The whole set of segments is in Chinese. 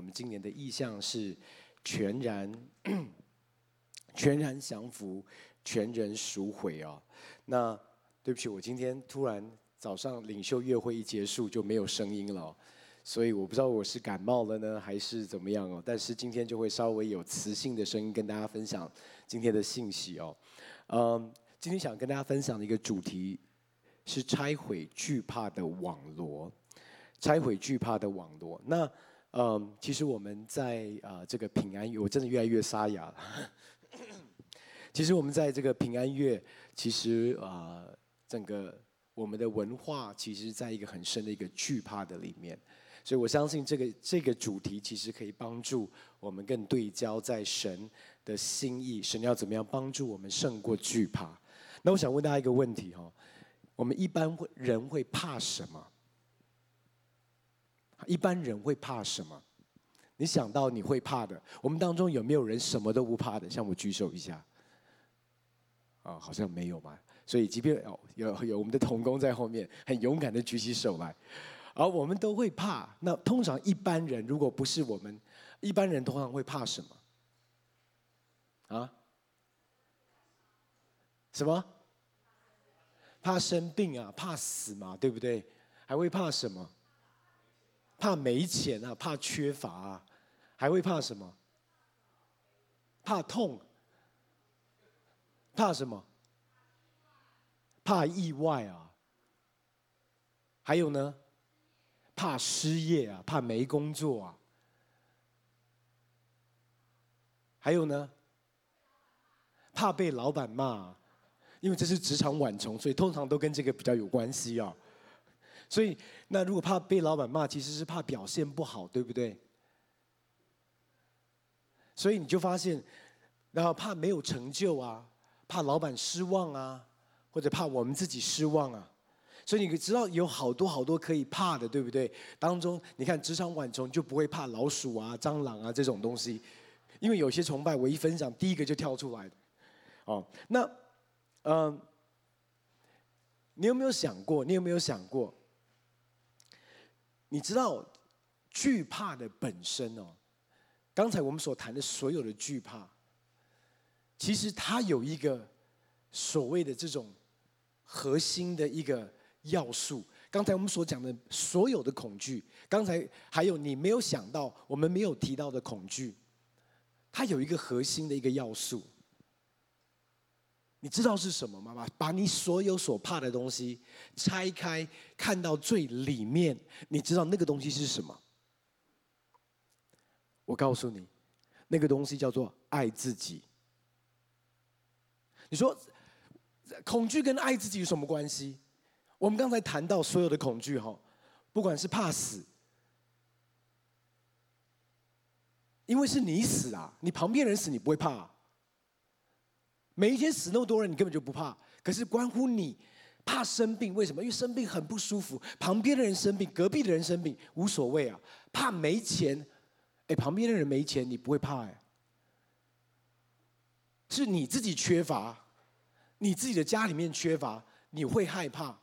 我们今年的意向是全然 全然降服，全人赎回哦。那对不起，我今天突然早上领袖月会一结束就没有声音了，所以我不知道我是感冒了呢还是怎么样哦。但是今天就会稍微有磁性的声音跟大家分享今天的信息哦。嗯，今天想跟大家分享的一个主题是拆毁惧怕的网罗。拆毁惧怕的网罗。那，嗯，其实我们在啊这个平安月，我真的越来越沙哑了。其实我们在这个平安月，其实啊，整个我们的文化，其实在一个很深的一个惧怕的里面。所以我相信这个这个主题，其实可以帮助我们更对焦在神的心意，神要怎么样帮助我们胜过惧怕。那我想问大家一个问题哈，我们一般会人会怕什么？一般人会怕什么？你想到你会怕的，我们当中有没有人什么都不怕的？向我举手一下。啊，好像没有嘛。所以，即便有有有我们的童工在后面，很勇敢的举起手来。而我们都会怕。那通常一般人，如果不是我们，一般人通常会怕什么？啊？什么？怕生病啊，怕死嘛，对不对？还会怕什么？怕没钱啊，怕缺乏啊，还会怕什么？怕痛。怕什么？怕意外啊。还有呢？怕失业啊，怕没工作啊。还有呢？怕被老板骂，因为这是职场晚虫，所以通常都跟这个比较有关系啊。所以，那如果怕被老板骂，其实是怕表现不好，对不对？所以你就发现，然后怕没有成就啊，怕老板失望啊，或者怕我们自己失望啊。所以你知道有好多好多可以怕的，对不对？当中你看职场螨虫就不会怕老鼠啊、蟑螂啊这种东西，因为有些崇拜我一分享，第一个就跳出来。哦，那嗯、你有没有想过？你有没有想过？你知道惧怕的本身哦，刚才我们所谈的所有的惧怕，其实它有一个所谓的这种核心的一个要素。刚才我们所讲的所有的恐惧，刚才还有你没有想到，我们没有提到的恐惧，它有一个核心的一个要素。你知道是什么吗？把把你所有所怕的东西拆开，看到最里面，你知道那个东西是什么？我告诉你，那个东西叫做爱自己。你说，恐惧跟爱自己有什么关系？我们刚才谈到所有的恐惧，哈，不管是怕死，因为是你死啊，你旁边人死你不会怕。每一天死那么多人，你根本就不怕。可是关乎你怕生病，为什么？因为生病很不舒服。旁边的人生病，隔壁的人生病，无所谓啊。怕没钱，哎，旁边的人没钱，你不会怕哎。是你自己缺乏，你自己的家里面缺乏，你会害怕。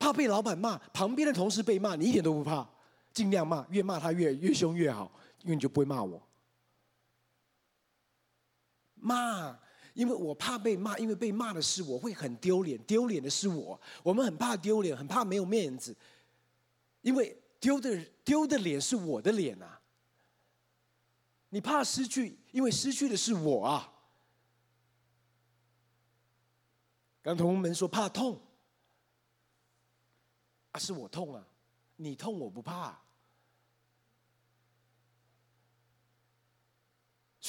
怕被老板骂，旁边的同事被骂，你一点都不怕，尽量骂，越骂他越越凶越好，因为你就不会骂我。骂，因为我怕被骂，因为被骂的是我会很丢脸，丢脸的是我。我们很怕丢脸，很怕没有面子，因为丢的丢的脸是我的脸啊。你怕失去，因为失去的是我啊。刚同学们说怕痛，啊，是我痛啊，你痛我不怕。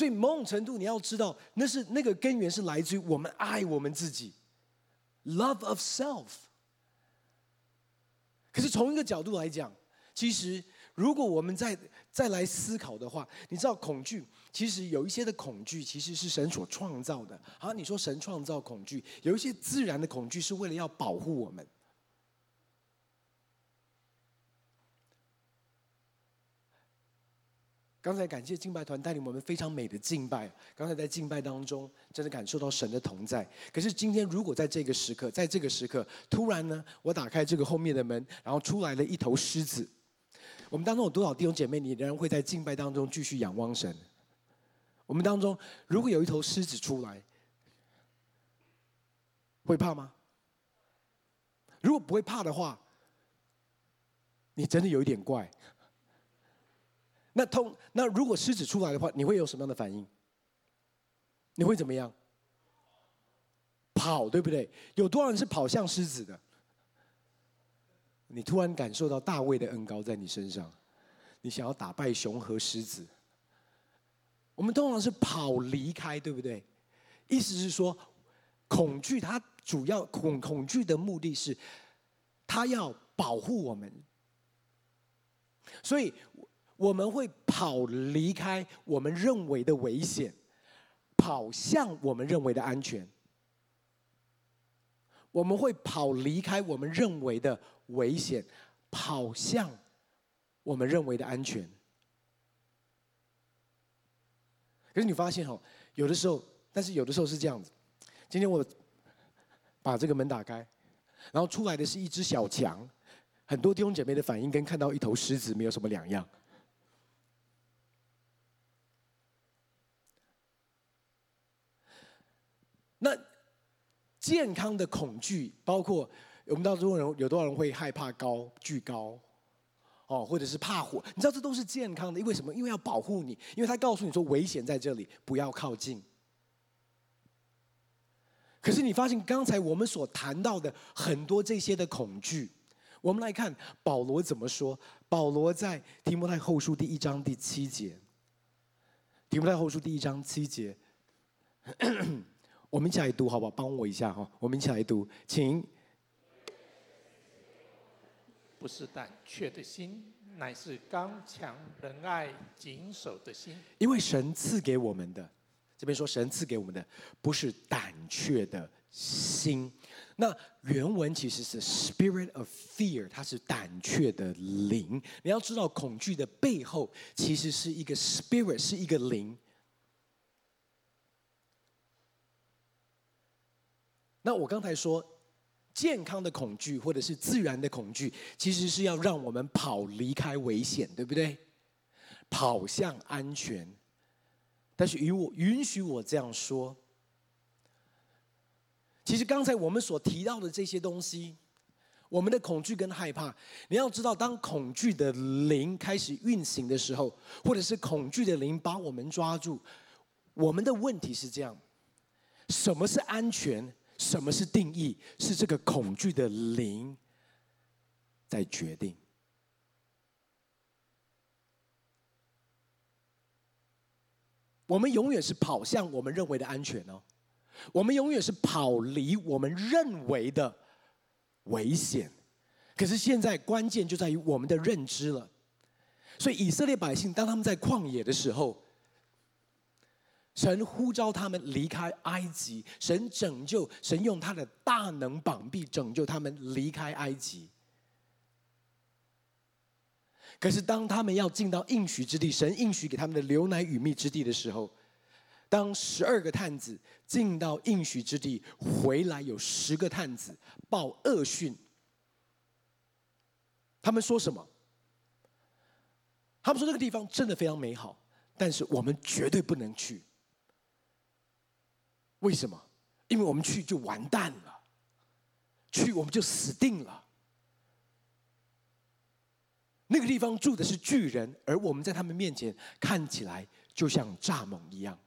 所以某种程度，你要知道，那是那个根源是来自于我们爱我们自己，love of self。可是从一个角度来讲，其实如果我们再再来思考的话，你知道恐惧，其实有一些的恐惧其实是神所创造的。好，你说神创造恐惧，有一些自然的恐惧是为了要保护我们。刚才感谢敬拜团带领我们非常美的敬拜。刚才在敬拜当中，真的感受到神的同在。可是今天，如果在这个时刻，在这个时刻，突然呢，我打开这个后面的门，然后出来了一头狮子。我们当中有多少弟兄姐妹，你仍然会在敬拜当中继续仰望神？我们当中如果有一头狮子出来，会怕吗？如果不会怕的话，你真的有一点怪。那通那如果狮子出来的话，你会有什么样的反应？你会怎么样？跑，对不对？有多少人是跑向狮子的？你突然感受到大卫的恩膏在你身上，你想要打败熊和狮子。我们通常是跑离开，对不对？意思是说，恐惧它主要恐恐惧的目的是，它要保护我们，所以我们会跑离开我们认为的危险，跑向我们认为的安全。我们会跑离开我们认为的危险，跑向我们认为的安全。可是你发现哦，有的时候，但是有的时候是这样子。今天我把这个门打开，然后出来的是一只小强，很多弟兄姐妹的反应跟看到一头狮子没有什么两样。那健康的恐惧，包括我们当中人有多少人会害怕高、惧高，哦，或者是怕火？你知道这都是健康的，因为什么？因为要保护你，因为他告诉你说危险在这里，不要靠近。可是你发现刚才我们所谈到的很多这些的恐惧，我们来看保罗怎么说。保罗在提摩太后书第一章第七节，提摩太后书第一章七节。我们一起来读，好不好？帮我一下哈，我们一起来读，请。不是胆怯的心，乃是刚强仁爱谨守的心。因为神赐给我们的，这边说神赐给我们的不是胆怯的心，那原文其实是 spirit of fear，它是胆怯的灵。你要知道，恐惧的背后其实是一个 spirit，是一个灵。那我刚才说，健康的恐惧或者是自然的恐惧，其实是要让我们跑离开危险，对不对？跑向安全。但是与我允许我这样说，其实刚才我们所提到的这些东西，我们的恐惧跟害怕，你要知道，当恐惧的灵开始运行的时候，或者是恐惧的灵把我们抓住，我们的问题是这样：什么是安全？什么是定义？是这个恐惧的灵在决定。我们永远是跑向我们认为的安全哦，我们永远是跑离我们认为的危险。可是现在关键就在于我们的认知了。所以以色列百姓当他们在旷野的时候。神呼召他们离开埃及，神拯救，神用他的大能膀臂拯救他们离开埃及。可是当他们要进到应许之地，神应许给他们的流奶与蜜之地的时候，当十二个探子进到应许之地回来，有十个探子报恶讯。他们说什么？他们说这个地方真的非常美好，但是我们绝对不能去。为什么？因为我们去就完蛋了，去我们就死定了。那个地方住的是巨人，而我们在他们面前看起来就像蚱蜢一样。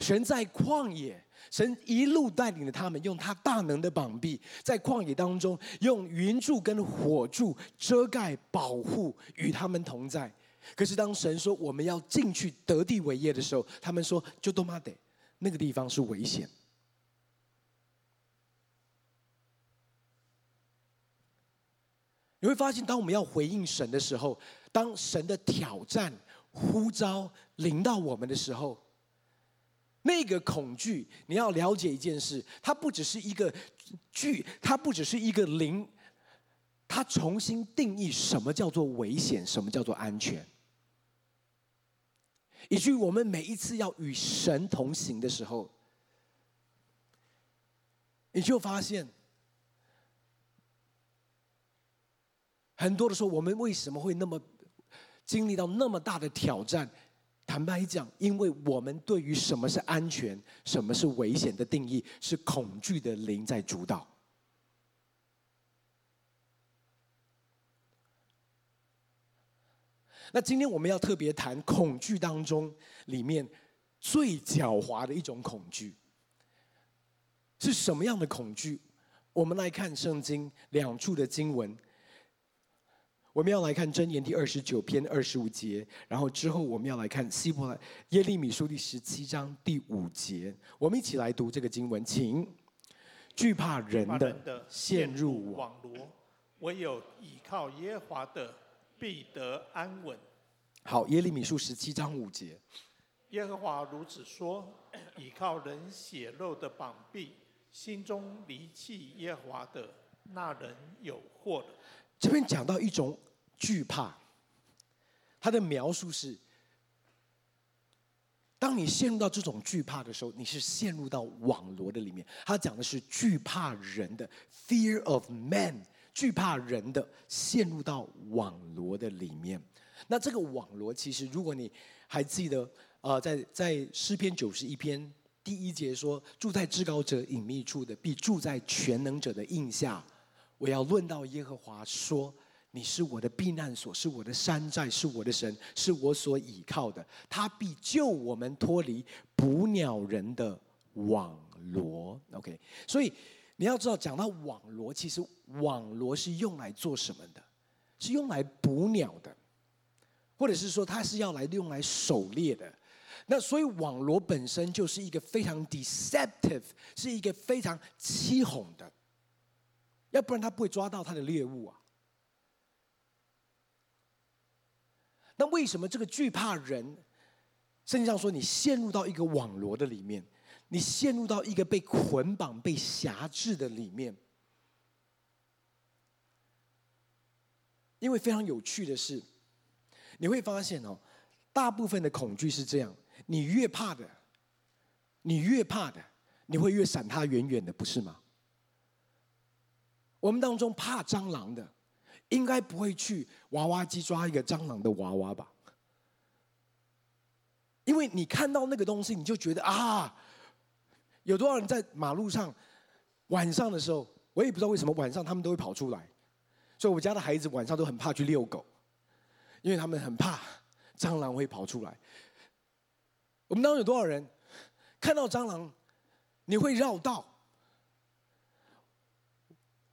神在旷野，神一路带领着他们，用他大能的膀臂，在旷野当中用云柱跟火柱遮盖保护，与他们同在。可是当神说我们要进去得地为业的时候，他们说就多妈得，那个地方是危险。你会发现，当我们要回应神的时候，当神的挑战呼召临到我们的时候，那个恐惧，你要了解一件事，它不只是一个惧，它不只是一个灵，它重新定义什么叫做危险，什么叫做安全。以至于我们每一次要与神同行的时候，你就发现，很多的时候，我们为什么会那么经历到那么大的挑战？坦白讲，因为我们对于什么是安全、什么是危险的定义，是恐惧的灵在主导。那今天我们要特别谈恐惧当中里面最狡猾的一种恐惧，是什么样的恐惧？我们来看圣经两处的经文。我们要来看箴言第二十九篇二十五节，然后之后我们要来看希伯来耶利米书第十七章第五节。我们一起来读这个经文，请。惧怕人的陷入网罗，唯有倚靠耶华的必得安稳。好，耶利米书十七章五节。耶和华如此说：倚靠人血肉的膀臂，心中离弃耶和华的那人有祸了。这边讲到一种惧怕，他的描述是：当你陷入到这种惧怕的时候，你是陷入到网罗的里面。他讲的是惧怕人的 fear of man，惧怕人的陷入到网罗的里面。那这个网罗，其实如果你还记得，呃，在在诗篇九十一篇第一节说：“住在至高者隐秘处的，必住在全能者的荫下。”我要论到耶和华说：“你是我的避难所，是我的山寨，是我的神，是我所倚靠的。他必救我们脱离捕鸟人的网罗。” OK，所以你要知道，讲到网罗，其实网罗是用来做什么的？是用来捕鸟的，或者是说它是要来用来狩猎的。那所以网罗本身就是一个非常 deceptive，是一个非常欺哄的。要不然他不会抓到他的猎物啊。那为什么这个惧怕人？圣经上说，你陷入到一个网罗的里面，你陷入到一个被捆绑、被辖制的里面。因为非常有趣的是，你会发现哦，大部分的恐惧是这样：你越怕的，你越怕的，你会越闪他远远的，不是吗？我们当中怕蟑螂的，应该不会去娃娃机抓一个蟑螂的娃娃吧？因为你看到那个东西，你就觉得啊，有多少人在马路上晚上的时候，我也不知道为什么晚上他们都会跑出来，所以我家的孩子晚上都很怕去遛狗，因为他们很怕蟑螂会跑出来。我们当中有多少人看到蟑螂，你会绕道？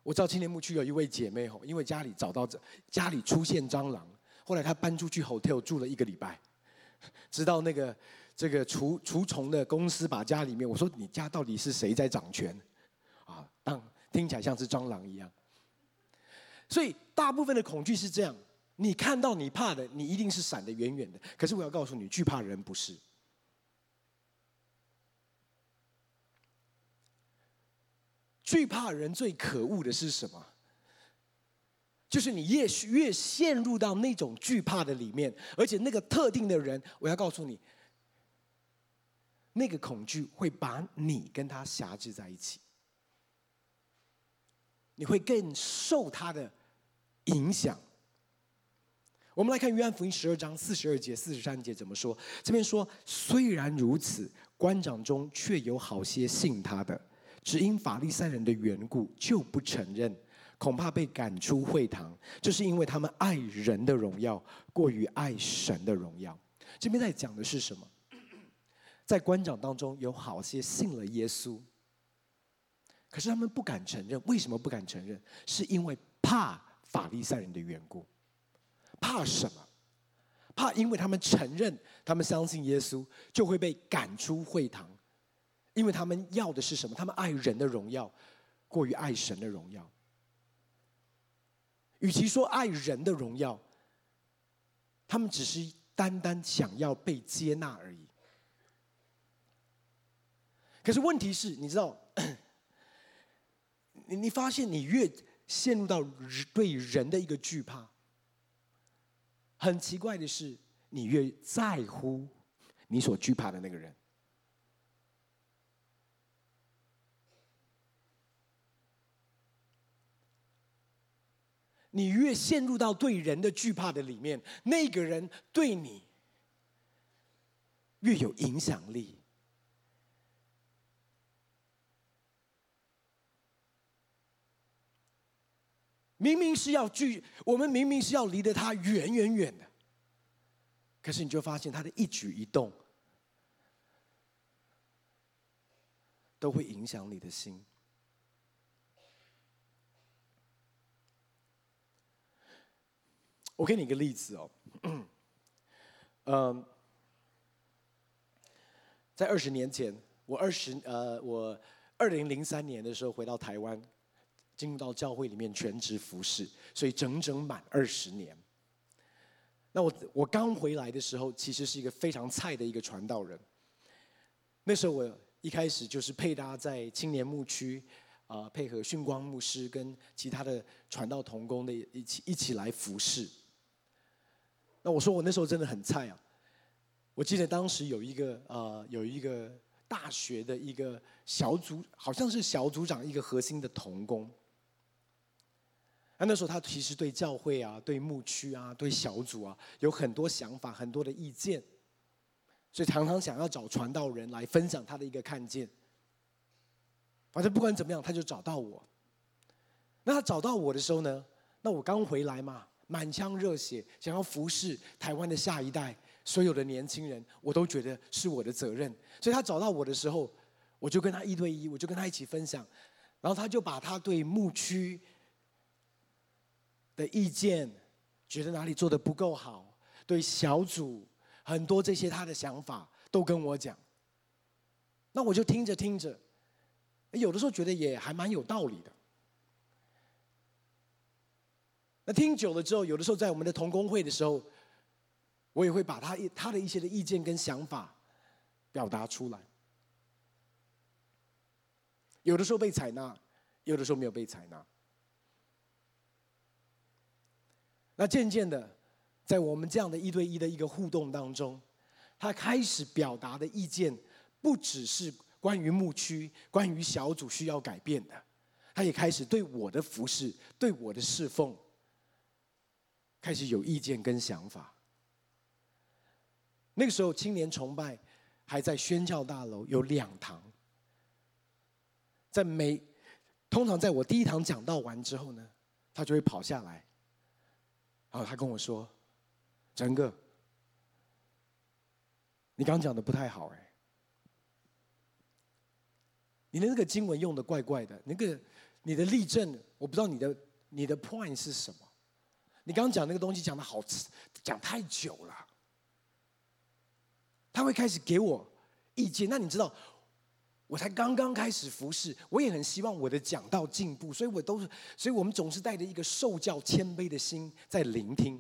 我知道青年牧区有一位姐妹吼，因为家里找到这家里出现蟑螂，后来她搬出去 hotel 住了一个礼拜，直到那个这个除除虫的公司把家里面，我说你家到底是谁在掌权？啊，当听起来像是蟑螂一样。所以大部分的恐惧是这样，你看到你怕的，你一定是闪得远远的。可是我要告诉你，惧怕人不是。惧怕人最可恶的是什么？就是你越越陷入到那种惧怕的里面，而且那个特定的人，我要告诉你，那个恐惧会把你跟他辖制在一起，你会更受他的影响。我们来看约翰福音十二章四十二节、四十三节怎么说？这边说，虽然如此，官长中却有好些信他的。只因法利赛人的缘故，就不承认，恐怕被赶出会堂。这是因为他们爱人的荣耀过于爱神的荣耀。这边在讲的是什么？在官长当中有好些信了耶稣，可是他们不敢承认。为什么不敢承认？是因为怕法利赛人的缘故。怕什么？怕因为他们承认他们相信耶稣，就会被赶出会堂。因为他们要的是什么？他们爱人的荣耀，过于爱神的荣耀。与其说爱人的荣耀，他们只是单单想要被接纳而已。可是问题是，你知道，你 你发现你越陷入到对人的一个惧怕，很奇怪的是，你越在乎你所惧怕的那个人。你越陷入到对人的惧怕的里面，那个人对你越有影响力。明明是要距，我们明明是要离得他远远远的，可是你就发现他的一举一动都会影响你的心。我给你一个例子哦，嗯，在二十年前，我二十呃，我二零零三年的时候回到台湾。进入到教会里面全职服侍，所以整整满二十年。那我我刚回来的时候，其实是一个非常菜的一个传道人。那时候我一开始就是配搭在青年牧区，啊、配合训光牧师跟其他的传道同工的一起一起来服侍。那我说我那时候真的很菜啊！我记得当时有一个呃有一个大学的一个小组，好像是小组长一个核心的同工。那那时候他其实对教会啊、对牧区啊、对小组啊有很多想法、很多的意见，所以常常想要找传道人来分享他的一个看见。反正不管怎么样，他就找到我。那他找到我的时候呢，那我刚回来嘛，满腔热血，想要服侍台湾的下一代，所有的年轻人，我都觉得是我的责任。所以他找到我的时候，我就跟他一对一，我就跟他一起分享，然后他就把他对牧区。的意见，觉得哪里做的不够好，对小组很多这些他的想法都跟我讲，那我就听着听着，有的时候觉得也还蛮有道理的。那听久了之后，有的时候在我们的同工会的时候，我也会把他他的一些的意见跟想法表达出来，有的时候被采纳，有的时候没有被采纳。那渐渐的，在我们这样的一对一的一个互动当中，他开始表达的意见，不只是关于牧区、关于小组需要改变的，他也开始对我的服侍、对我的侍奉，开始有意见跟想法。那个时候，青年崇拜还在宣教大楼有两堂，在每通常在我第一堂讲到完之后呢，他就会跑下来。然后他跟我说：“整个，你刚讲的不太好哎，你的那个经文用的怪怪的，那个你的例证，我不知道你的你的 point 是什么。你刚讲那个东西讲的好，讲太久了。他会开始给我意见，那你知道？”我才刚刚开始服侍，我也很希望我的讲道进步，所以我都是，所以我们总是带着一个受教谦卑的心在聆听。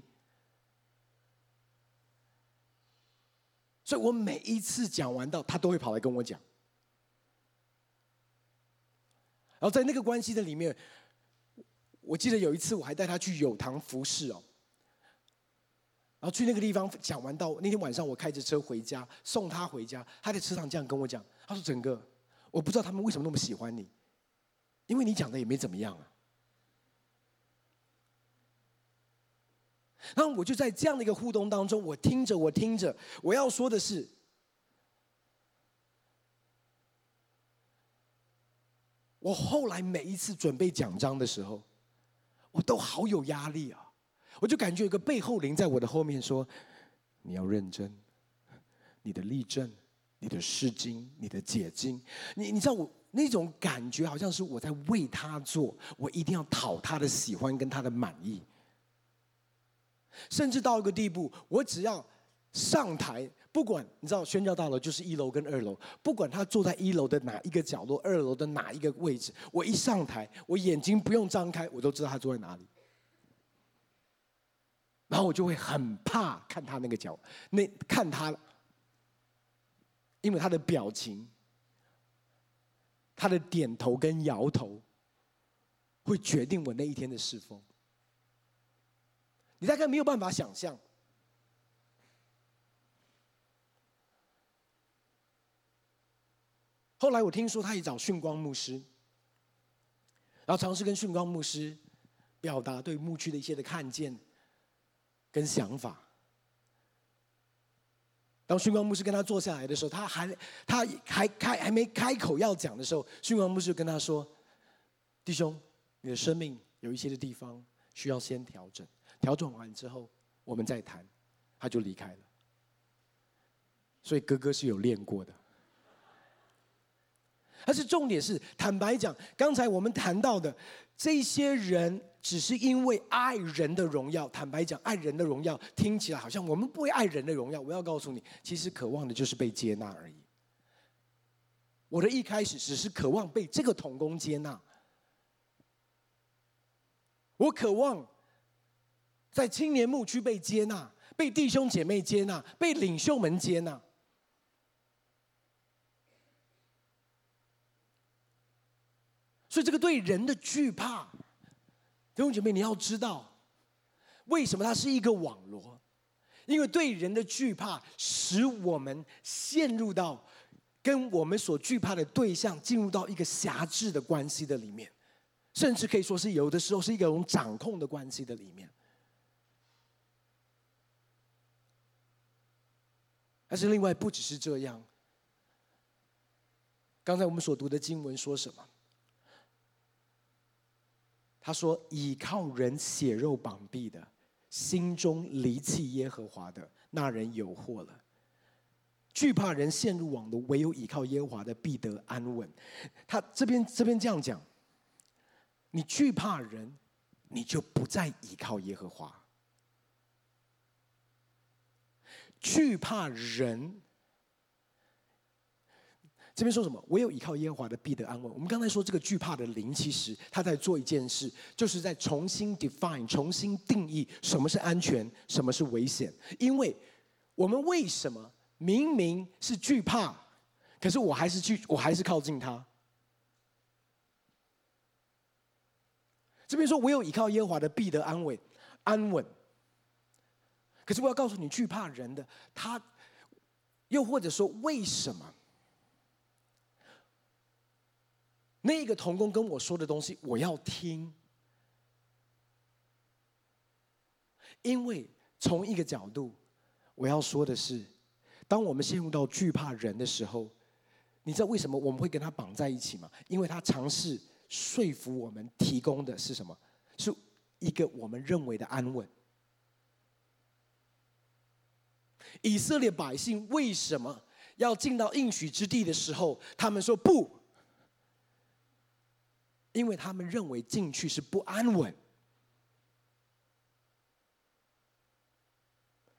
所以我每一次讲完道，他都会跑来跟我讲。然后在那个关系的里面，我记得有一次我还带他去友堂服侍哦，然后去那个地方讲完道，那天晚上我开着车回家送他回家，他在车上这样跟我讲，他说：“整个。”我不知道他们为什么那么喜欢你，因为你讲的也没怎么样啊。然后我就在这样的一个互动当中，我听着，我听着，我要说的是，我后来每一次准备讲章的时候，我都好有压力啊！我就感觉有个背后灵在我的后面说：“你要认真，你的例证。”你的释经，你的解经，你你知道我那种感觉，好像是我在为他做，我一定要讨他的喜欢跟他的满意，甚至到一个地步，我只要上台，不管你知道宣教大楼就是一楼跟二楼，不管他坐在一楼的哪一个角落，二楼的哪一个位置，我一上台，我眼睛不用张开，我都知道他坐在哪里，然后我就会很怕看他那个角，那看他。因为他的表情，他的点头跟摇头，会决定我那一天的侍奉。你大概没有办法想象。后来我听说他也找训光牧师，然后尝试跟训光牧师表达对牧区的一些的看见跟想法。当训光牧师跟他坐下来的时候，他还他还开还没开口要讲的时候，训光牧师就跟他说：“弟兄，你的生命有一些的地方需要先调整，调整完之后我们再谈。”他就离开了。所以哥哥是有练过的。但是重点是，坦白讲，刚才我们谈到的这些人，只是因为爱人的荣耀。坦白讲，爱人的荣耀听起来好像我们不会爱人的荣耀。我要告诉你，其实渴望的就是被接纳而已。我的一开始只是渴望被这个同工接纳，我渴望在青年牧区被接纳，被弟兄姐妹接纳，被领袖们接纳。所以，这个对人的惧怕，弟兄姐妹，你要知道，为什么它是一个网罗？因为对人的惧怕，使我们陷入到跟我们所惧怕的对象进入到一个辖制的关系的里面，甚至可以说是有的时候是一个种掌控的关系的里面。但是，另外不只是这样。刚才我们所读的经文说什么？他说：“倚靠人血肉绑臂的，心中离弃耶和华的，那人有祸了。惧怕人陷入网罗，唯有倚靠耶和华的，必得安稳。”他这边这边这样讲：你惧怕人，你就不再倚靠耶和华。惧怕人。这边说什么？唯有倚靠耶和华的，必得安稳。我们刚才说这个惧怕的灵，其实他在做一件事，就是在重新 define、重新定义什么是安全，什么是危险。因为我们为什么明明是惧怕，可是我还是去，我还是靠近他？这边说唯有倚靠耶和华的，必得安稳、安稳。可是我要告诉你，惧怕人的他，又或者说为什么？那个童工跟我说的东西，我要听，因为从一个角度，我要说的是，当我们陷入到惧怕人的时候，你知道为什么我们会跟他绑在一起吗？因为他尝试说服我们，提供的是什么？是一个我们认为的安稳。以色列百姓为什么要进到应许之地的时候，他们说不？因为他们认为进去是不安稳，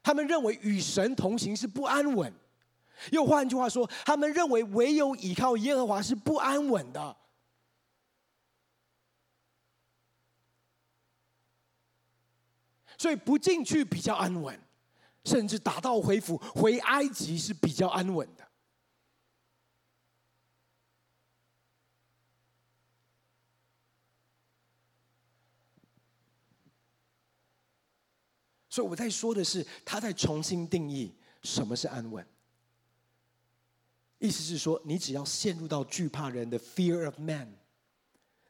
他们认为与神同行是不安稳，又换句话说，他们认为唯有倚靠耶和华是不安稳的，所以不进去比较安稳，甚至打道回府回埃及是比较安稳的。所以我在说的是，他在重新定义什么是安稳。意思是说，你只要陷入到惧怕人的 fear of man，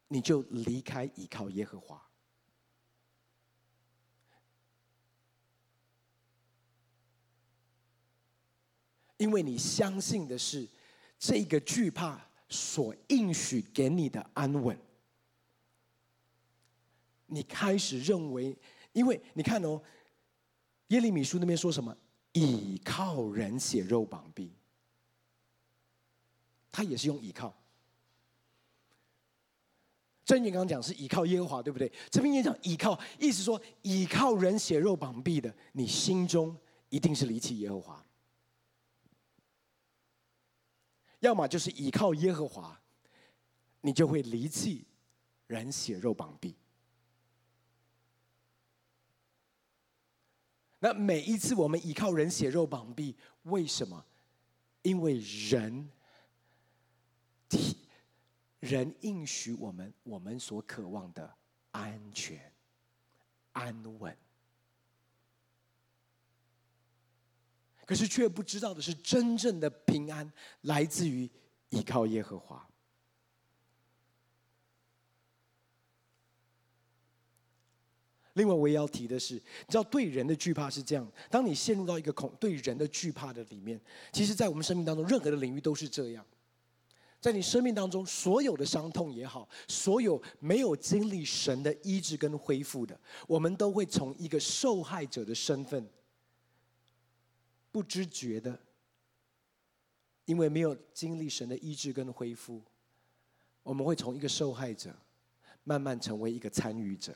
你就离开倚靠耶和华，因为你相信的是这个惧怕所应许给你的安稳。你开始认为，因为你看哦。耶利米书那边说什么？倚靠人血肉绑臂，他也是用倚靠。箴言刚刚讲是倚靠耶和华，对不对？这边也讲倚靠，意思说倚靠人血肉绑臂的，你心中一定是离弃耶和华。要么就是倚靠耶和华，你就会离弃人血肉绑臂。那每一次我们依靠人血肉绑臂，为什么？因为人，人应许我们我们所渴望的安全、安稳，可是却不知道的是，真正的平安来自于依靠耶和华。另外，我也要提的是，你知道对人的惧怕是这样：当你陷入到一个恐对人的惧怕的里面，其实，在我们生命当中，任何的领域都是这样。在你生命当中，所有的伤痛也好，所有没有经历神的医治跟恢复的，我们都会从一个受害者的身份，不知觉的，因为没有经历神的医治跟恢复，我们会从一个受害者，慢慢成为一个参与者，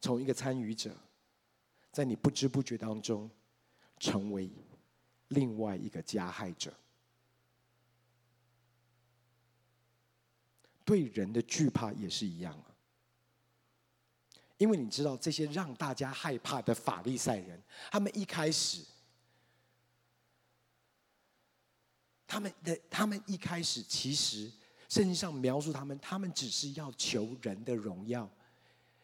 从一个参与者，在你不知不觉当中，成为另外一个加害者。对人的惧怕也是一样啊，因为你知道这些让大家害怕的法利赛人，他们一开始，他们的他们一开始其实圣经上描述他们，他们只是要求人的荣耀。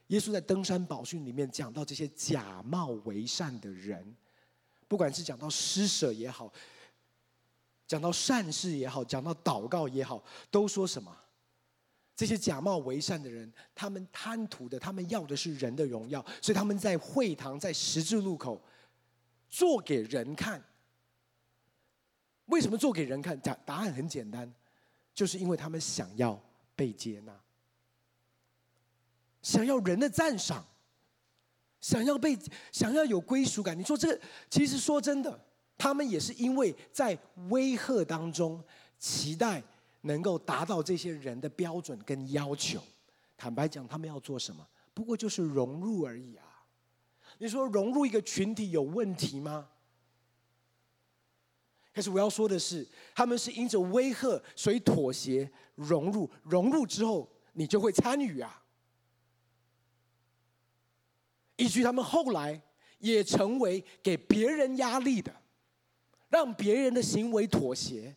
耶稣在登山宝训里面讲到这些假冒为善的人，不管是讲到施舍也好，讲到善事也好，讲到祷告也好，都说什么？这些假冒为善的人，他们贪图的，他们要的是人的荣耀，所以他们在会堂、在十字路口做给人看。为什么做给人看？答答案很简单，就是因为他们想要被接纳，想要人的赞赏，想要被想要有归属感。你说这，其实说真的，他们也是因为在威吓当中期待。能够达到这些人的标准跟要求，坦白讲，他们要做什么？不过就是融入而已啊！你说融入一个群体有问题吗？可是我要说的是，他们是因着威吓，所以妥协融入，融入之后，你就会参与啊！以至于他们后来也成为给别人压力的，让别人的行为妥协。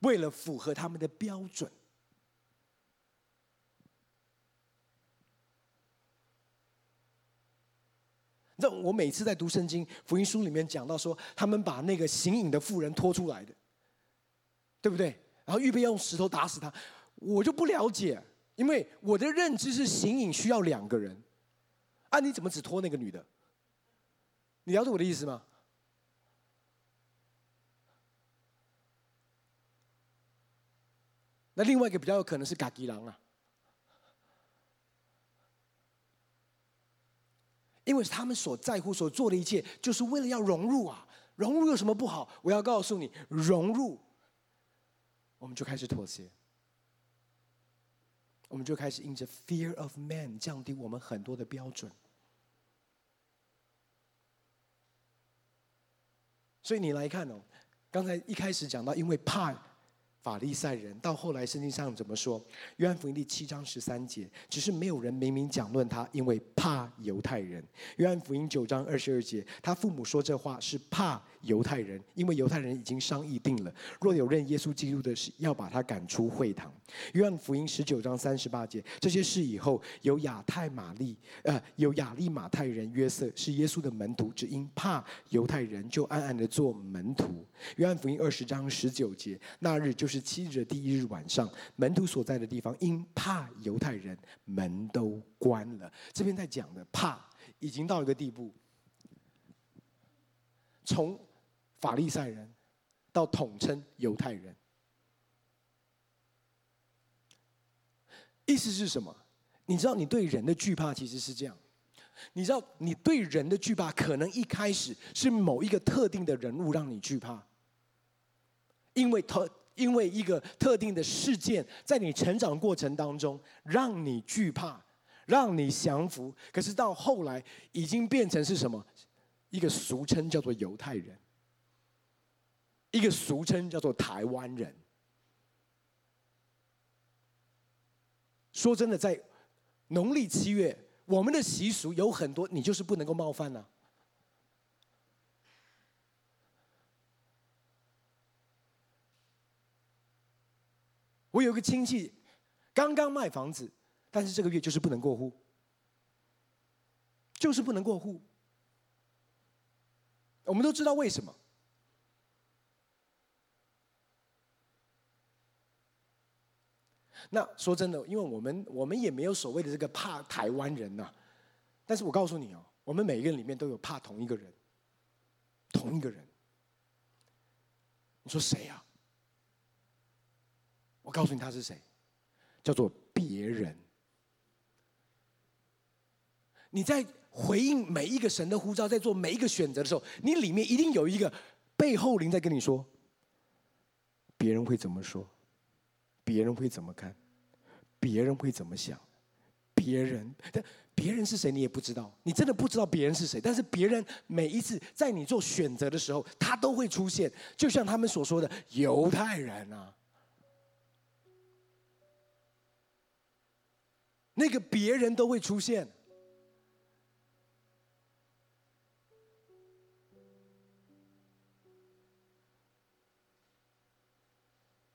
为了符合他们的标准，那我每次在读圣经福音书里面讲到说，他们把那个行影的妇人拖出来的，对不对？然后预备用石头打死他，我就不了解，因为我的认知是行影需要两个人，啊，你怎么只拖那个女的？你了解我的意思吗？那另外一个比较有可能是嘎吉郎啊，因为他们所在乎、所做的一切，就是为了要融入啊。融入有什么不好？我要告诉你，融入，我们就开始妥协，我们就开始因着 fear of man 降低我们很多的标准。所以你来看哦，刚才一开始讲到，因为怕。法利赛人到后来圣经上怎么说？约翰福音第七章十三节，只是没有人明明讲论他，因为怕犹太人。约翰福音九章二十二节，他父母说这话是怕犹太人，因为犹太人已经商议定了，若有认耶稣基督的，是要把他赶出会堂。约翰福音十九章三十八节，这些事以后，有亚太玛利，呃，有亚利马太人约瑟是耶稣的门徒，只因怕犹太人，就暗暗的做门徒。约翰福音二十章十九节，那日就是。十七日的第一日晚上，门徒所在的地方，因怕犹太人，门都关了。这边在讲的怕，已经到一个地步，从法利赛人到统称犹太人，意思是什么？你知道，你对人的惧怕其实是这样。你知道，你对人的惧怕，可能一开始是某一个特定的人物让你惧怕，因为特。因为一个特定的事件，在你成长过程当中，让你惧怕，让你降服。可是到后来，已经变成是什么？一个俗称叫做犹太人，一个俗称叫做台湾人。说真的，在农历七月，我们的习俗有很多，你就是不能够冒犯呢、我有个亲戚，刚刚卖房子，但是这个月就是不能过户，就是不能过户。我们都知道为什么。那说真的，因为我们我们也没有所谓的这个怕台湾人呐、但是我告诉你哦，我们每一个人里面都有怕同一个人，同一个人。你说谁呀？我告诉你他是谁，叫做别人。你在回应每一个神的呼召，在做每一个选择的时候，你里面一定有一个背后灵在跟你说：别人会怎么说？别人会怎么看？别人会怎么想？别人，但别人是谁？你也不知道，你真的不知道别人是谁。但是别人每一次在你做选择的时候，他都会出现，就像他们所说的犹太人啊，那个别人都会出现。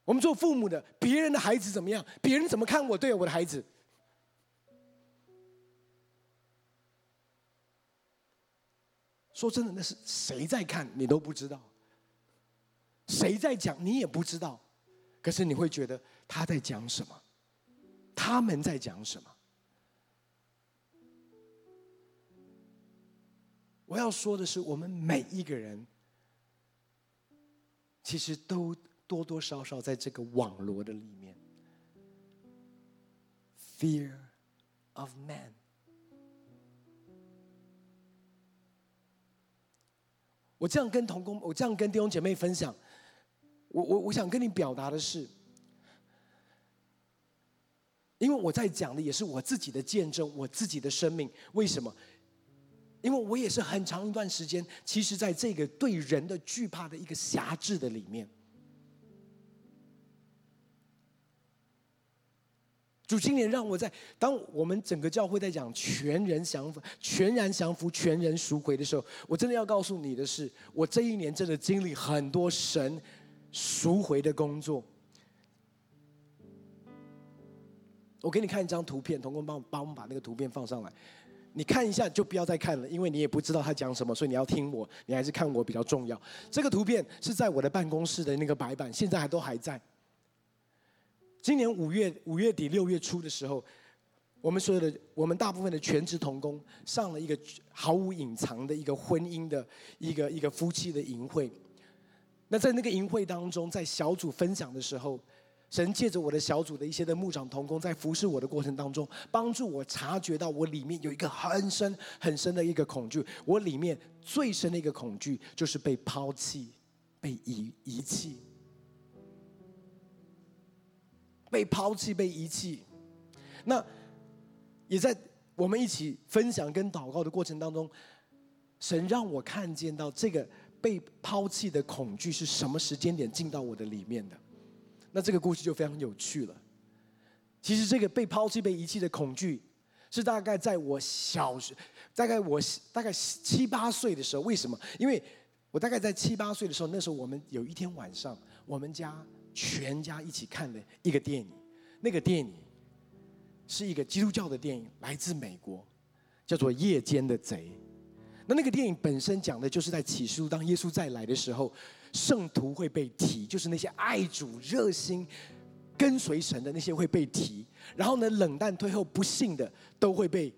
我们做父母的，别人的孩子怎么样？别人怎么看我？对我的孩子？说真的，那是谁在看你都不知道，谁在讲你也不知道，可是你会觉得他在讲什么？他们在讲什么？我要说的是，我们每一个人其实都。多多少少在这个网罗的里面，fear of man。我这样跟同工，我这样跟弟兄姐妹分享，我我我想跟你表达的是，因为我在讲的也是我自己的见证，我自己的生命。为什么？因为我也是很长一段时间，其实在这个对人的惧怕的一个辖制的里面。主今年让我在当我们整个教会在讲全人降服、全然降服、全人赎回的时候，我真的要告诉你的是，我这一年真的经历很多神赎回的工作。我给你看一张图片，童工帮帮我们把那个图片放上来，你看一下就不要再看了，因为你也不知道他讲什么，所以你要听我，你还是看我比较重要。这个图片是在我的办公室的那个白板，现在还都还在。今年五月五月底六月初的时候，我们所有的我们大部分的全职童工上了一个毫无隐藏的一个婚姻的一个一个夫妻的淫会。那在那个淫会当中，在小组分享的时候，神借着我的小组的一些的牧长同工，在服侍我的过程当中，帮助我察觉到我里面有一个很深很深的一个恐惧。我里面最深的一个恐惧就是被抛弃、被遗遗弃。被抛弃、被遗弃，那也在我们一起分享跟祷告的过程当中，神让我看见到这个被抛弃的恐惧是什么时间点进到我的里面的。那这个故事就非常有趣了。其实这个被抛弃、被遗弃的恐惧，是大概在我小学，大概我大概七八岁的时候。为什么？因为我大概在七八岁的时候，那时候我们有一天晚上，我们家。全家一起看的一个电影，那个电影是一个基督教的电影，来自美国，叫做《夜间的贼》。那那个电影本身讲的就是在启示录，当耶稣再来的时候，圣徒会被提，就是那些爱主、热心跟随神的那些会被提，然后呢，冷淡退后、不信的都会被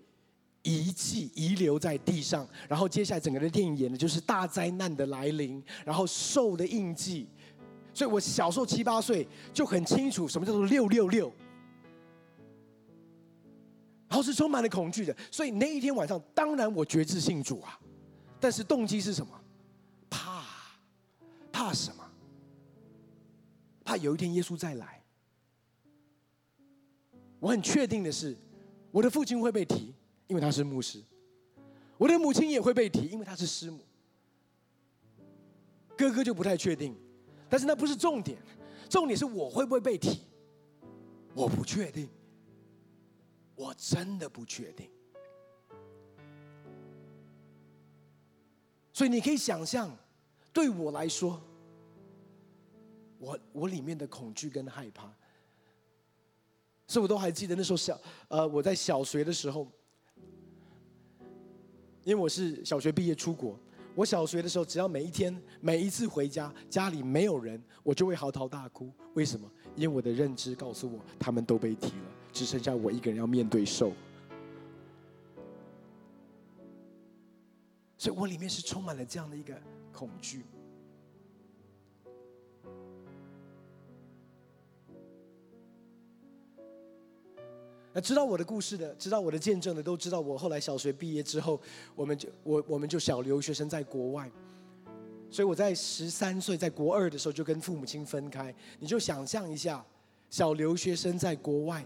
遗弃、遗留在地上。然后接下来整个的电影演的就是大灾难的来临，然后兽的印记。所以我小时候七八岁就很清楚什么叫做六六六，然后是充满了恐惧的。所以那一天晚上，当然我决志信主啊，但是动机是什么？怕，什么？怕有一天耶稣再来。我很确定的是，我的父亲会被提，因为他是牧师；我的母亲也会被提，因为他是师母。哥哥就不太确定。但是那不是重点，重点是我会不会被提，我不确定，我真的不确定。所以你可以想象，对我来说，我我里面的恐惧跟害怕，所以我都还记得那时候小呃我在小学的时候，因为我是小学毕业出国。我小学的时候，只要每一天、每一次回家，家里没有人，我就会嚎啕大哭。为什么？因为我的认知告诉我，他们都被踢了，只剩下我一个人要面对兽。所以我里面是充满了这样的一个恐惧。那知道我的故事的，知道我的见证的，都知道我后来小学毕业之后，我们就我我们就小留学生在国外，所以我在十三岁在国二的时候就跟父母亲分开。你就想象一下，小留学生在国外，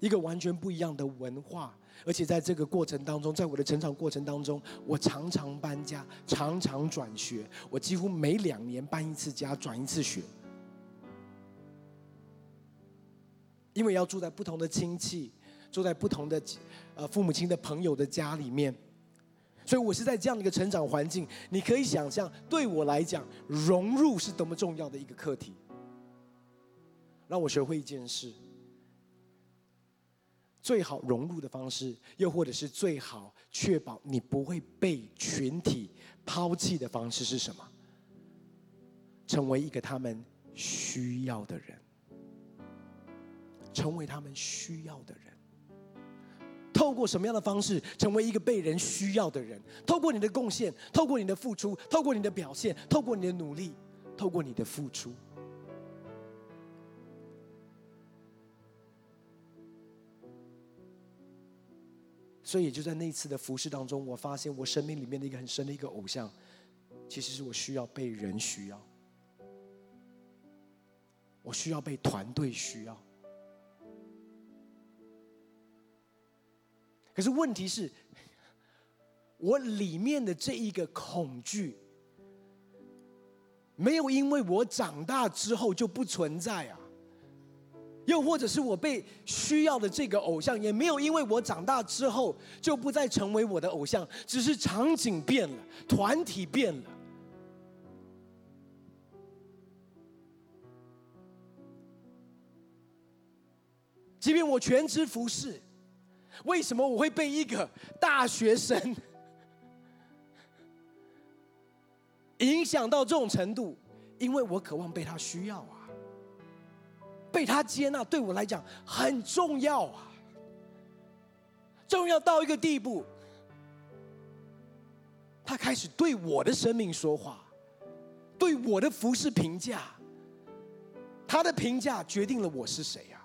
一个完全不一样的文化，而且在这个过程当中，在我的成长过程当中，我常常搬家，常常转学，我几乎每两年搬一次家，转一次学。因为要住在不同的亲戚，住在不同的呃父母亲的朋友的家里面，所以我是在这样的一个成长环境。你可以想象，对我来讲，融入是多么重要的一个课题。让我学会一件事：最好融入的方式，又或者是最好确保你不会被群体抛弃的方式是什么？成为一个他们需要的人。成为他们需要的人，透过什么样的方式成为一个被人需要的人？透过你的贡献，透过你的付出，透过你的表现，透过你的努力，透过你的付出。所以，也就在那次的服事当中，我发现我生命里面的一个很深的一个偶像，其实是我需要被人需要，我需要被团队需要。可是问题是，我里面的这一个恐惧，没有因为我长大之后就不存在啊。又或者是我被需要的这个偶像，也没有因为我长大之后就不再成为我的偶像，只是场景变了，团体变了。即便我全职服侍。为什么我会被一个大学生 影响到这种程度？因为我渴望被他需要啊，被他接纳对我来讲很重要啊，重要到一个地步，他开始对我的生命说话，对我的服饰评价，他的评价决定了我是谁啊。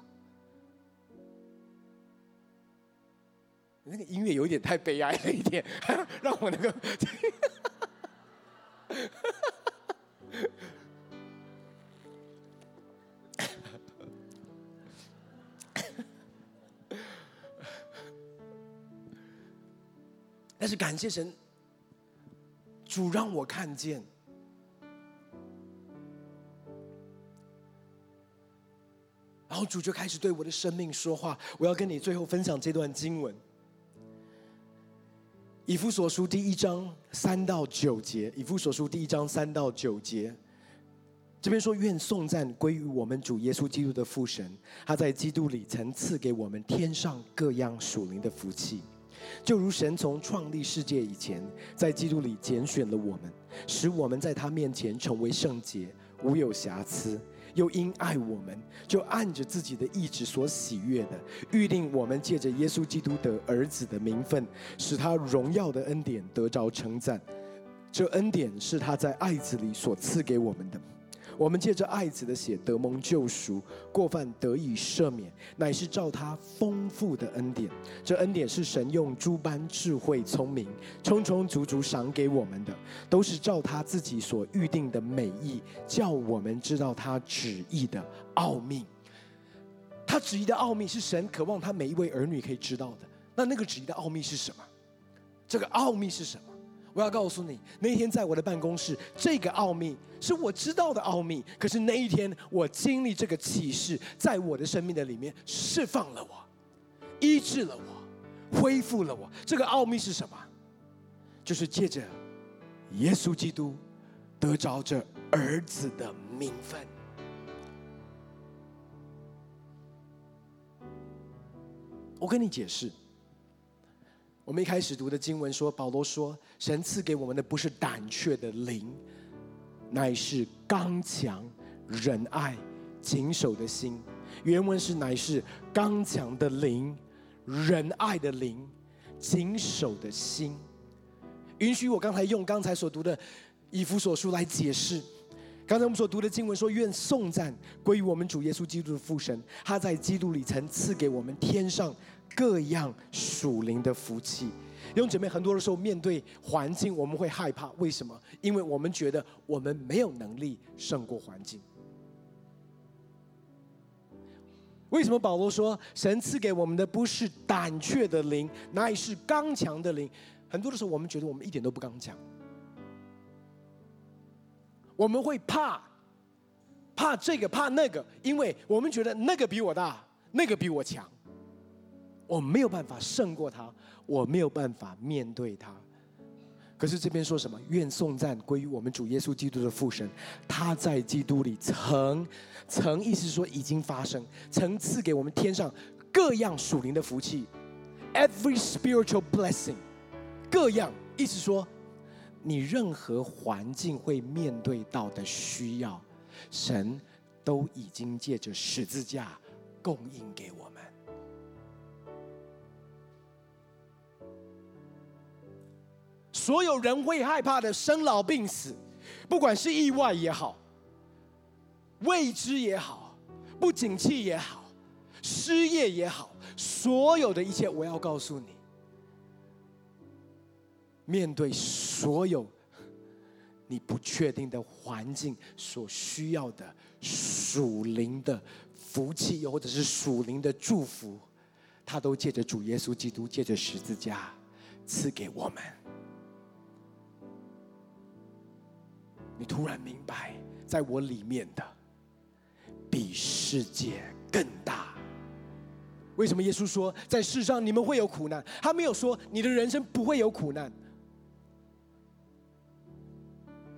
那个音乐有点太悲哀了一点，让我那个，但是感谢神，主让我看见，然后主就开始对我的生命说话。我要跟你最后分享这段经文。以弗所书第一章三到九节，以弗所书第一章三到九节，这边说：愿颂赞归于我们主耶稣基督的父神，他在基督里曾赐给我们天上各样属灵的福气，就如神从创立世界以前，在基督里拣选了我们，使我们在他面前成为圣洁，无有瑕疵。又因爱我们，就按着自己的意志所喜悦的，预定我们借着耶稣基督的儿子的名分，使他荣耀的恩典得着称赞。这恩典是他在爱子里所赐给我们的。我们借着爱子的血得蒙救赎，过犯得以赦免，乃是照他丰富的恩典。这恩典是神用诸般智慧聪明，充充足足赏给我们的，都是照他自己所预定的美意，叫我们知道他旨意的奥秘。他旨意的奥秘是神渴望他每一位儿女可以知道的。那那个旨意的奥秘是什么？这个奥秘是什么？我要告诉你，那天在我的办公室，这个奥秘是我知道的奥秘。可是那一天，我经历这个启示，在我的生命的里面释放了我，医治了我，恢复了我。这个奥秘是什么？就是借着耶稣基督得着这儿子的名分。我跟你解释。我们一开始读的经文说，保罗说，神赐给我们的不是胆怯的灵，乃是刚强、仁爱、谨守的心。原文是乃是刚强的灵、仁爱的灵、谨守的心。允许我刚才用刚才所读的以弗所书来解释。刚才我们所读的经文说：“愿颂赞归于我们主耶稣基督的父神，他在基督里曾赐给我们天上各样属灵的福气。”弟兄姐妹，很多的时候面对环境，我们会害怕，为什么？因为我们觉得我们没有能力胜过环境。为什么保罗说神赐给我们的不是胆怯的灵，乃是刚强的灵？很多的时候，我们觉得我们一点都不刚强。我们会怕，怕这个，怕那个，因为我们觉得那个比我大，那个比我强，我没有办法胜过他，我没有办法面对他。可是这边说什么？愿颂赞归于我们主耶稣基督的父神，他在基督里曾曾意思说已经发生，曾赐给我们天上各样属灵的福气，every spiritual blessing，各样意思说。你任何环境会面对到的需要，神都已经借着十字架供应给我所有人会害怕的生老病死，不管是意外也好，未知也好，不景气也好，失业也好，所有的一切，我要告诉你。面对所有你不确定的环境，所需要的属灵的福气，又或者是属灵的祝福，他都借着主耶稣基督，借着十字架赐给我们。你突然明白，在我里面的比世界更大。为什么耶稣说在世上你们会有苦难？他没有说你的人生不会有苦难。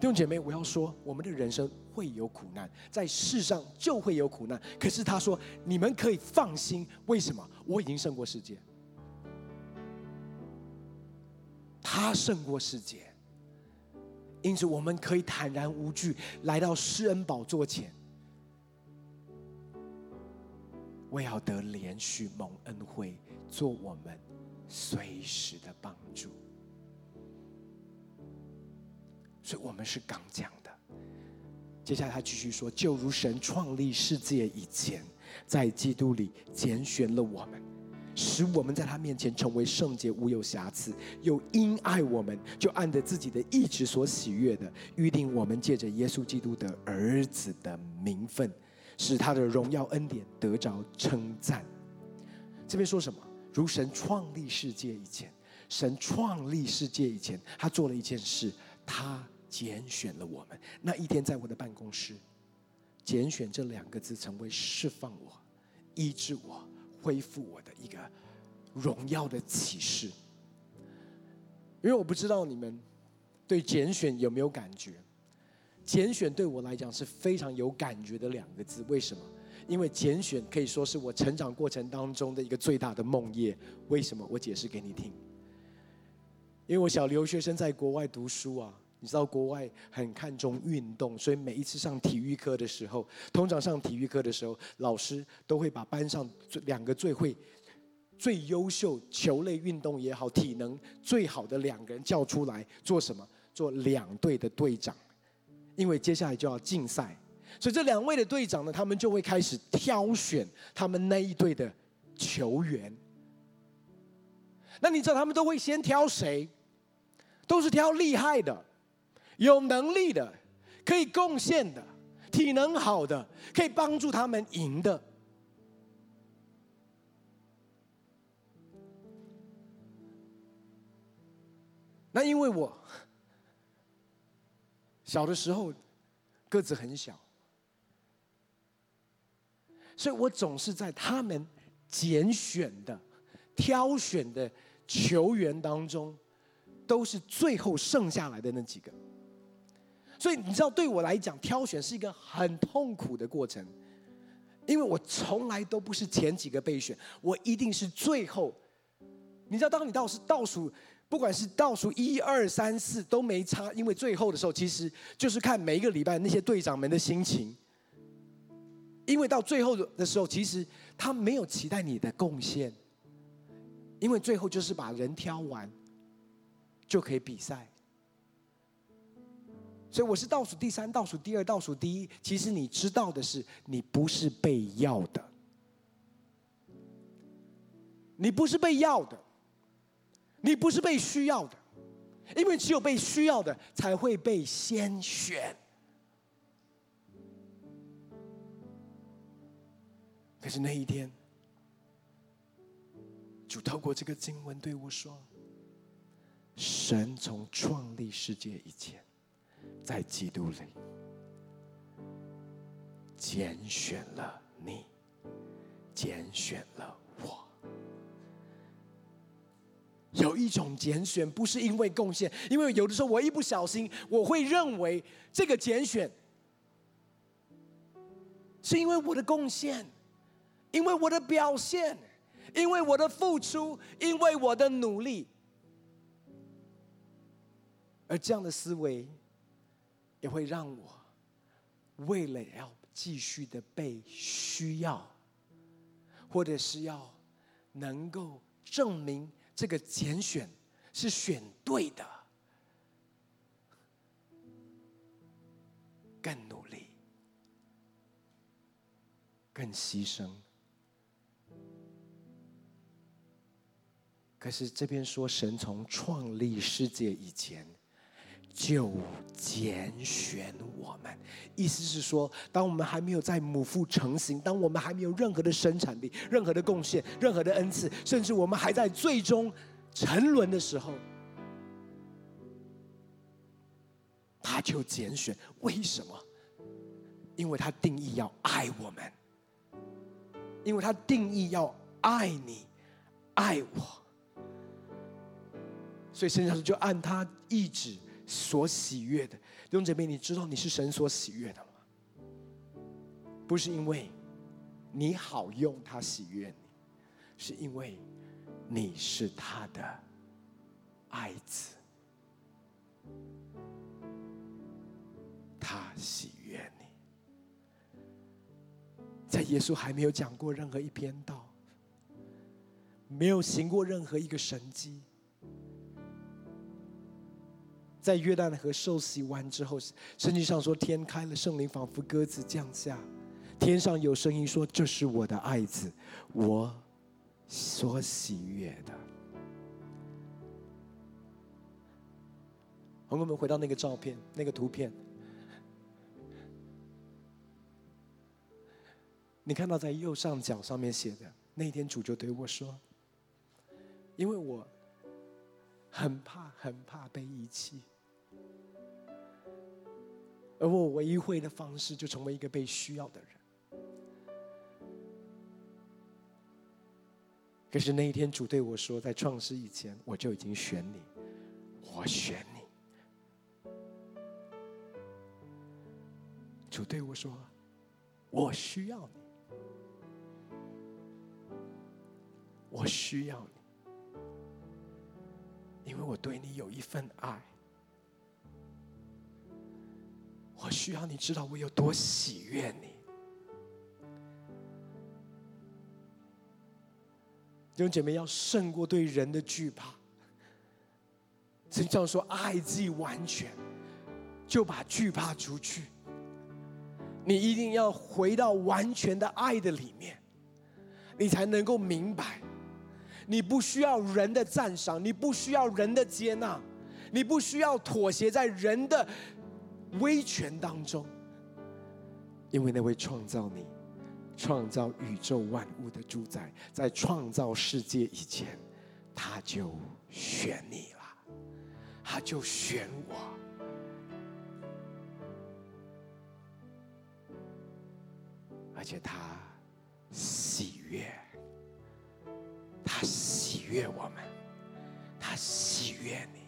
弟兄姐妹，我要说，我们的人生会有苦难，在世上就会有苦难。可是他说，你们可以放心，为什么？我已经胜过世界，他胜过世界，因此我们可以坦然无惧来到施恩宝座前，为要得连续蒙恩惠，做我们随时的帮助。所以我们是刚强的。接下来他继续说：“就如神创立世界以前，在基督里拣选了我们，使我们在他面前成为圣洁、无有瑕疵；又因爱我们，就按着自己的意志所喜悦的，预定我们借着耶稣基督的儿子的名分，使他的荣耀恩典得着称赞。”这边说什么？如神创立世界以前，神创立世界以前，他做了一件事，他。拣选了我们，那一天在我的办公室，拣选这两个字成为释放我、医治我、恢复我的一个荣耀的启示。因为我不知道你们对拣选有没有感觉，拣选对我来讲是非常有感觉的两个字。为什么？因为拣选可以说是我成长过程当中的一个最大的梦魇。为什么？我解释给你听。因为我小留学生在国外读书啊。你知道国外很看重运动，所以每一次上体育课的时候，通常上体育课的时候，老师都会把班上最两个最会、最优秀球类运动也好、体能最好的两个人叫出来做什么？做两队的队长，因为接下来就要竞赛，所以这两位的队长呢，他们就会开始挑选他们那一队的球员。那你知道他们都会先挑谁？都是挑厉害的。有能力的，可以贡献的，体能好的，可以帮助他们赢的。那因为我小的时候个子很小，所以我总是在他们拣选的、挑选的球员当中，都是最后剩下来的那几个。所以你知道，对我来讲，挑选是一个很痛苦的过程，因为我从来都不是前几个备选，我一定是最后。你知道，当你倒是倒数，不管是倒数一二三四都没差，因为最后的时候，其实就是看每一个礼拜那些队长们的心情。因为到最后的的时候，其实他没有期待你的贡献，因为最后就是把人挑完就可以比赛，所以我是倒数第三、倒数第二、倒数第一。其实你知道的是，你不是被要的，你不是被要的，你不是被需要的，因为只有被需要的才会被先选。可是那一天，主透过这个经文对我说：“神从创立世界以前，在基督里拣选了你，拣选了我。有一种拣选不是因为贡献，因为有的时候我一不小心，我会认为这个拣选是因为我的贡献。”因为我的表现，因为我的付出，因为我的努力，而这样的思维也会让我为了要继续的被需要，或者是要能够证明这个拣选是选对的，更努力，更牺牲。可是这边说，神从创立世界以前就拣选我们，意思是说，当我们还没有在母腹成型，当我们还没有任何的生产力、任何的贡献、任何的恩赐，甚至我们还在最终沉沦的时候，他就拣选。为什么？因为他定义要爱我们，因为他定义要爱你、爱我。所以圣上就按他意志所喜悦的，弟兄姐妹，你知道你是神所喜悦的吗？不是因为你好用，他喜悦你，是因为你是他的爱子，他喜悦你。在耶稣还没有讲过任何一篇道，没有行过任何一个神迹。在约旦河受洗完之后，圣经上说天开了，圣灵仿佛鸽子降下，天上有声音说：“这是我的爱子，我所喜悦的。”好，我们回到那个照片，那个图片，你看到在右上角上面写的，那天主就对我说：“因为我很怕，很怕被遗弃。”而我唯一会的方式，就成为一个被需要的人。可是那一天，主对我说，在创世以前，我就已经选你，我选你。主对我说，我需要你，我需要你，因为我对你有一份爱。我需要你知道我有多喜悦你。弟兄姐妹要胜过对人的惧怕。圣经上说，爱自己完全，就把惧怕除去。你一定要回到完全的爱的里面，你才能够明白，你不需要人的赞赏，你不需要人的接纳，你不需要妥协在人的。威权当中，因为那位创造你、创造宇宙万物的主宰，在创造世界以前，他就选你了，他就选我，而且他喜悦，他喜悦我们，他喜悦你。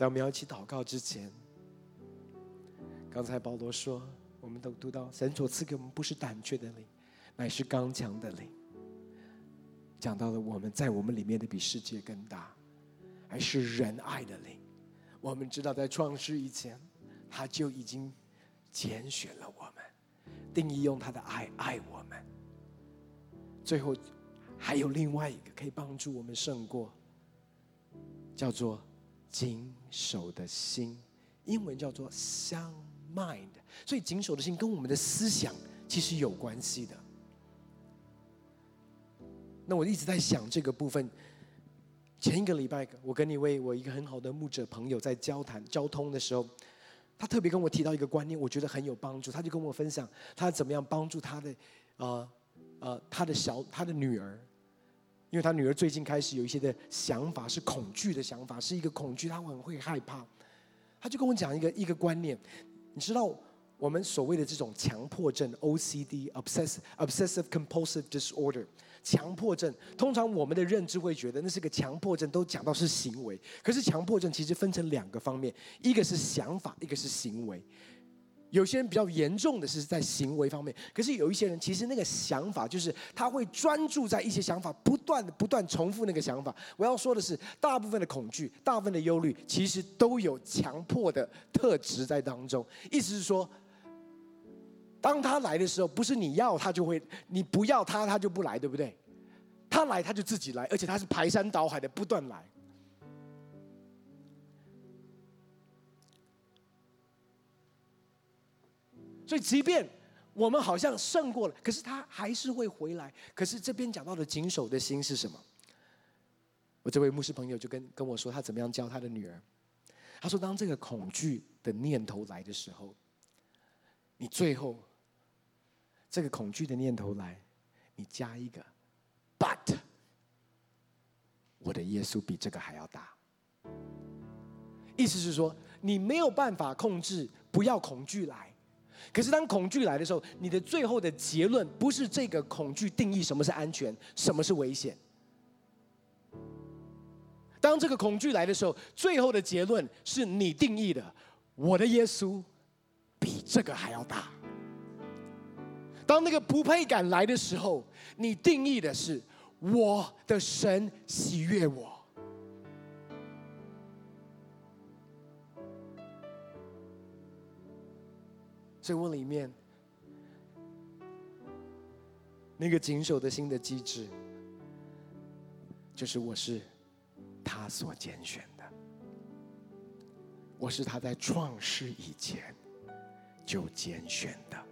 在我们要一起祷告之前，刚才保罗说，我们都读到神所赐给我们不是胆怯的灵，乃是刚强的灵。讲到了我们在我们里面的比世界更大，还是仁爱的灵。我们知道在创世以前，他就已经拣选了我们，定义用他的爱爱我们。最后还有另外一个可以帮助我们胜过，叫做谨守的心，英文叫做 sound mind。所以谨守的心跟我们的思想其实有关系的。那我一直在想这个部分。前一个礼拜，我跟一位我一个很好的牧者朋友在交谈交通的时候，他特别跟我提到一个观念，我觉得很有帮助。他就跟我分享他怎么样帮助他的，呃呃，他的小他的女儿，因为他女儿最近开始有一些的想法，是恐惧的想法，是一个恐惧，他很会害怕。他就跟我讲一个一个观念，你知道我们所谓的这种强迫症 （OCD，Obsessive Obsessive Compulsive Disorder）。强迫症，通常我们的认知会觉得那是个强迫症，都讲到是行为。可是强迫症其实分成两个方面，一个是想法，一个是行为。有些人比较严重的是在行为方面，可是有一些人其实那个想法就是他会专注在一些想法，不断的不断重复那个想法。我要说的是，大部分的恐惧，大部分的忧虑，其实都有强迫的特质在当中。意思是说。当他来的时候，不是你要他就会，你不要他他就不来，对不对？他来他就自己来，而且他是排山倒海的不断来。所以，即便我们好像胜过了，可是他还是会回来。可是这边讲到的谨守的心是什么？我这位牧师朋友就跟跟我说，他怎么样教他的女儿。他说，当这个恐惧的念头来的时候，你最后。这个恐惧的念头来，你加一个，but，我的耶稣比这个还要大。意思是说，你没有办法控制不要恐惧来，可是当恐惧来的时候，你的最后的结论不是这个恐惧定义什么是安全，什么是危险。当这个恐惧来的时候，最后的结论是你定义的，我的耶稣比这个还要大。当那个不配感来的时候，你定义的是我的神喜悦我。所以我里面那个谨守的心的机制，就是我是他所拣选的，我是他在创世以前就拣选的。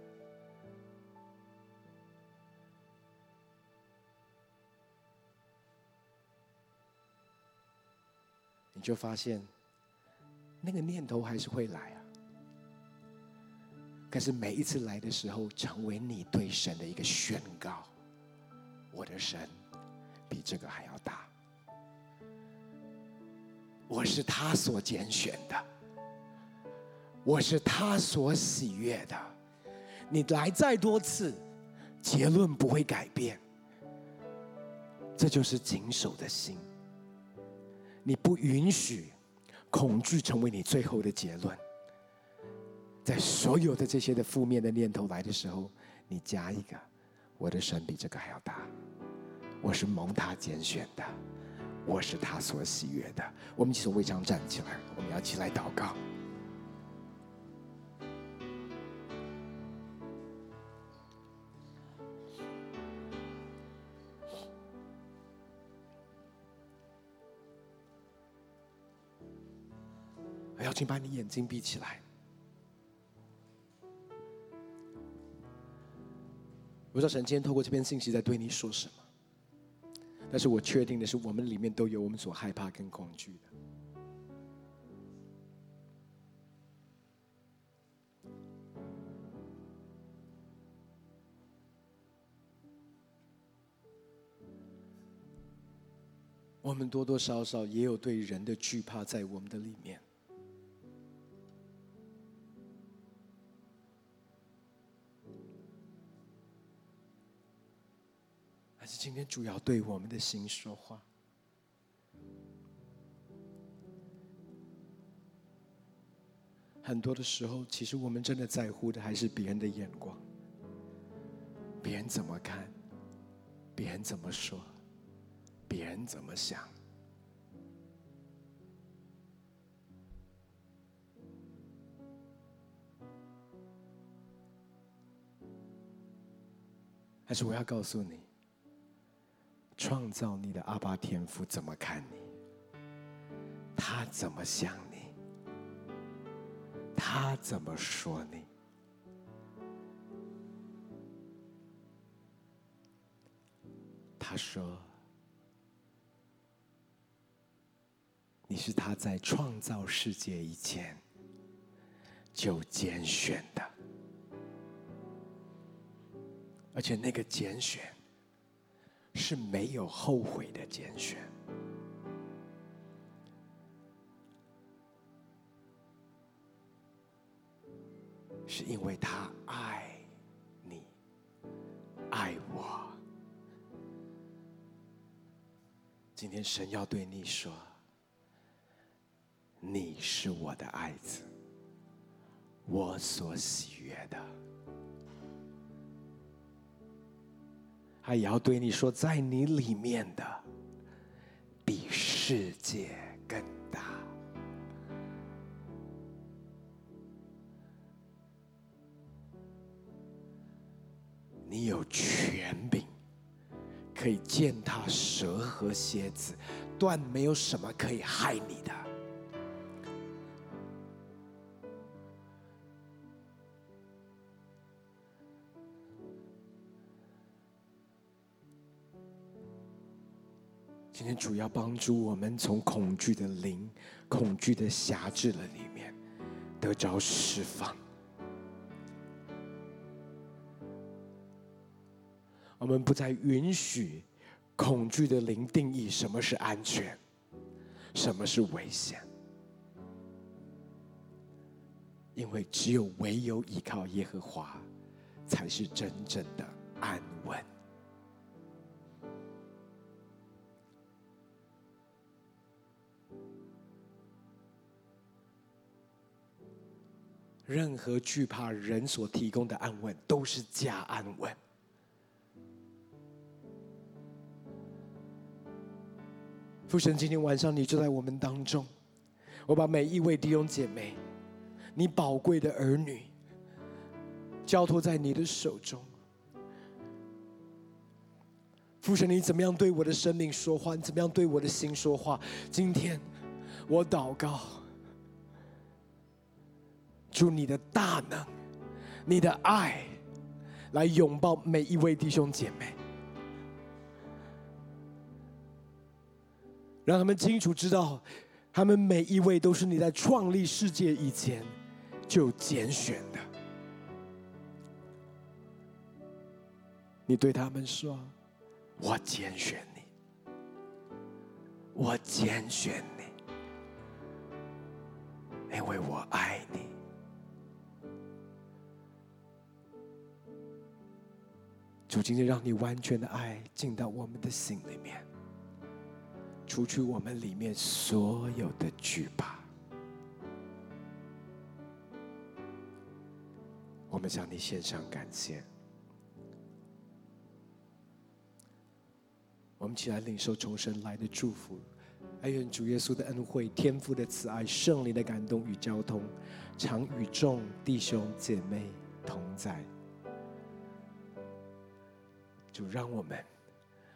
你就发现，那个念头还是会来啊。可是每一次来的时候，成为你对神的一个宣告：我的神比这个还要大，我是他所拣选的，我是他所喜悦的。你来再多次，结论不会改变。这就是谨守的心。你不允许恐惧成为你最后的结论，在所有的这些的负面的念头来的时候，你加一个：我的神比这个还要大，我是蒙他拣选的，我是他所喜悦的。我们一起从位上站起来，我们要起来祷告。请把你眼睛闭起来。我不知道神今天透过这篇信息在对你说什么，但是我确定的是，我们里面都有我们所害怕跟恐惧的。我们多多少少也有对人的惧怕在我们的里面。今天主要对我们的心说话。很多的时候，其实我们真的在乎的还是别人的眼光，别人怎么看，别人怎么说，别人怎么想。但是我要告诉你。创造你的阿爸天父怎么看你？他怎么想你？他怎么说你？他说：“你是他在创造世界以前就拣选的，而且那个拣选是没有后悔的拣选，是因为他爱你，爱我。”今天神要对你说：“你是我的爱子，我所喜悦的。”他也要对你说：“在你里面的比世界更大。”你有权柄。可以践踏蛇和蝎子，断没有什么可以害你的。主要帮助我们从恐惧的灵、恐惧的辖制的里面得着释放。我们不再允许恐惧的灵定义什么是安全，什么是危险，因为只有唯有依靠耶和华，才是真正的安稳。任何惧怕人所提供的安稳，都是假安稳。父神，今天晚上你就在我们当中，我把每一位弟兄姐妹，你宝贵的儿女，交托在你的手中。父神，你怎么样对我的生命说话？你怎么样对我的心说话？今天我祷告，祝你的大能、你的爱，来拥抱每一位弟兄姐妹。让他们清楚知道，他们每一位都是你在创立世界以前就拣选的。你对他们说：“我拣选你，我拣选你，因为我爱主今天让你完全的爱进到我们的心里面。除去我们里面所有的惧怕，我们向你献上感谢。我们起来领受重生来的祝福，爱愿主耶稣的恩惠、天父的慈爱、圣灵的感动与交通，常与众弟兄姐妹同在。就让我们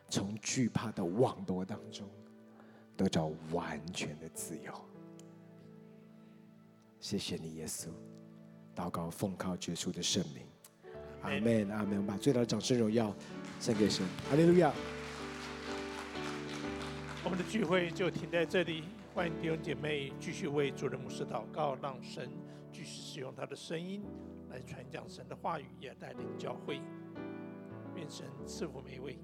从惧怕的网罗当中。得着完全的自由。谢谢你，耶稣。祷告奉靠耶稣的圣名，阿门，阿门。把最大的掌声荣耀献给神，哈利路亚。我们的聚会就停在这里，欢迎弟兄姐妹继续为主人牧师祷告，让神继续使用他的声音来传讲神的话语，也带领教会。愿神赐福每一位。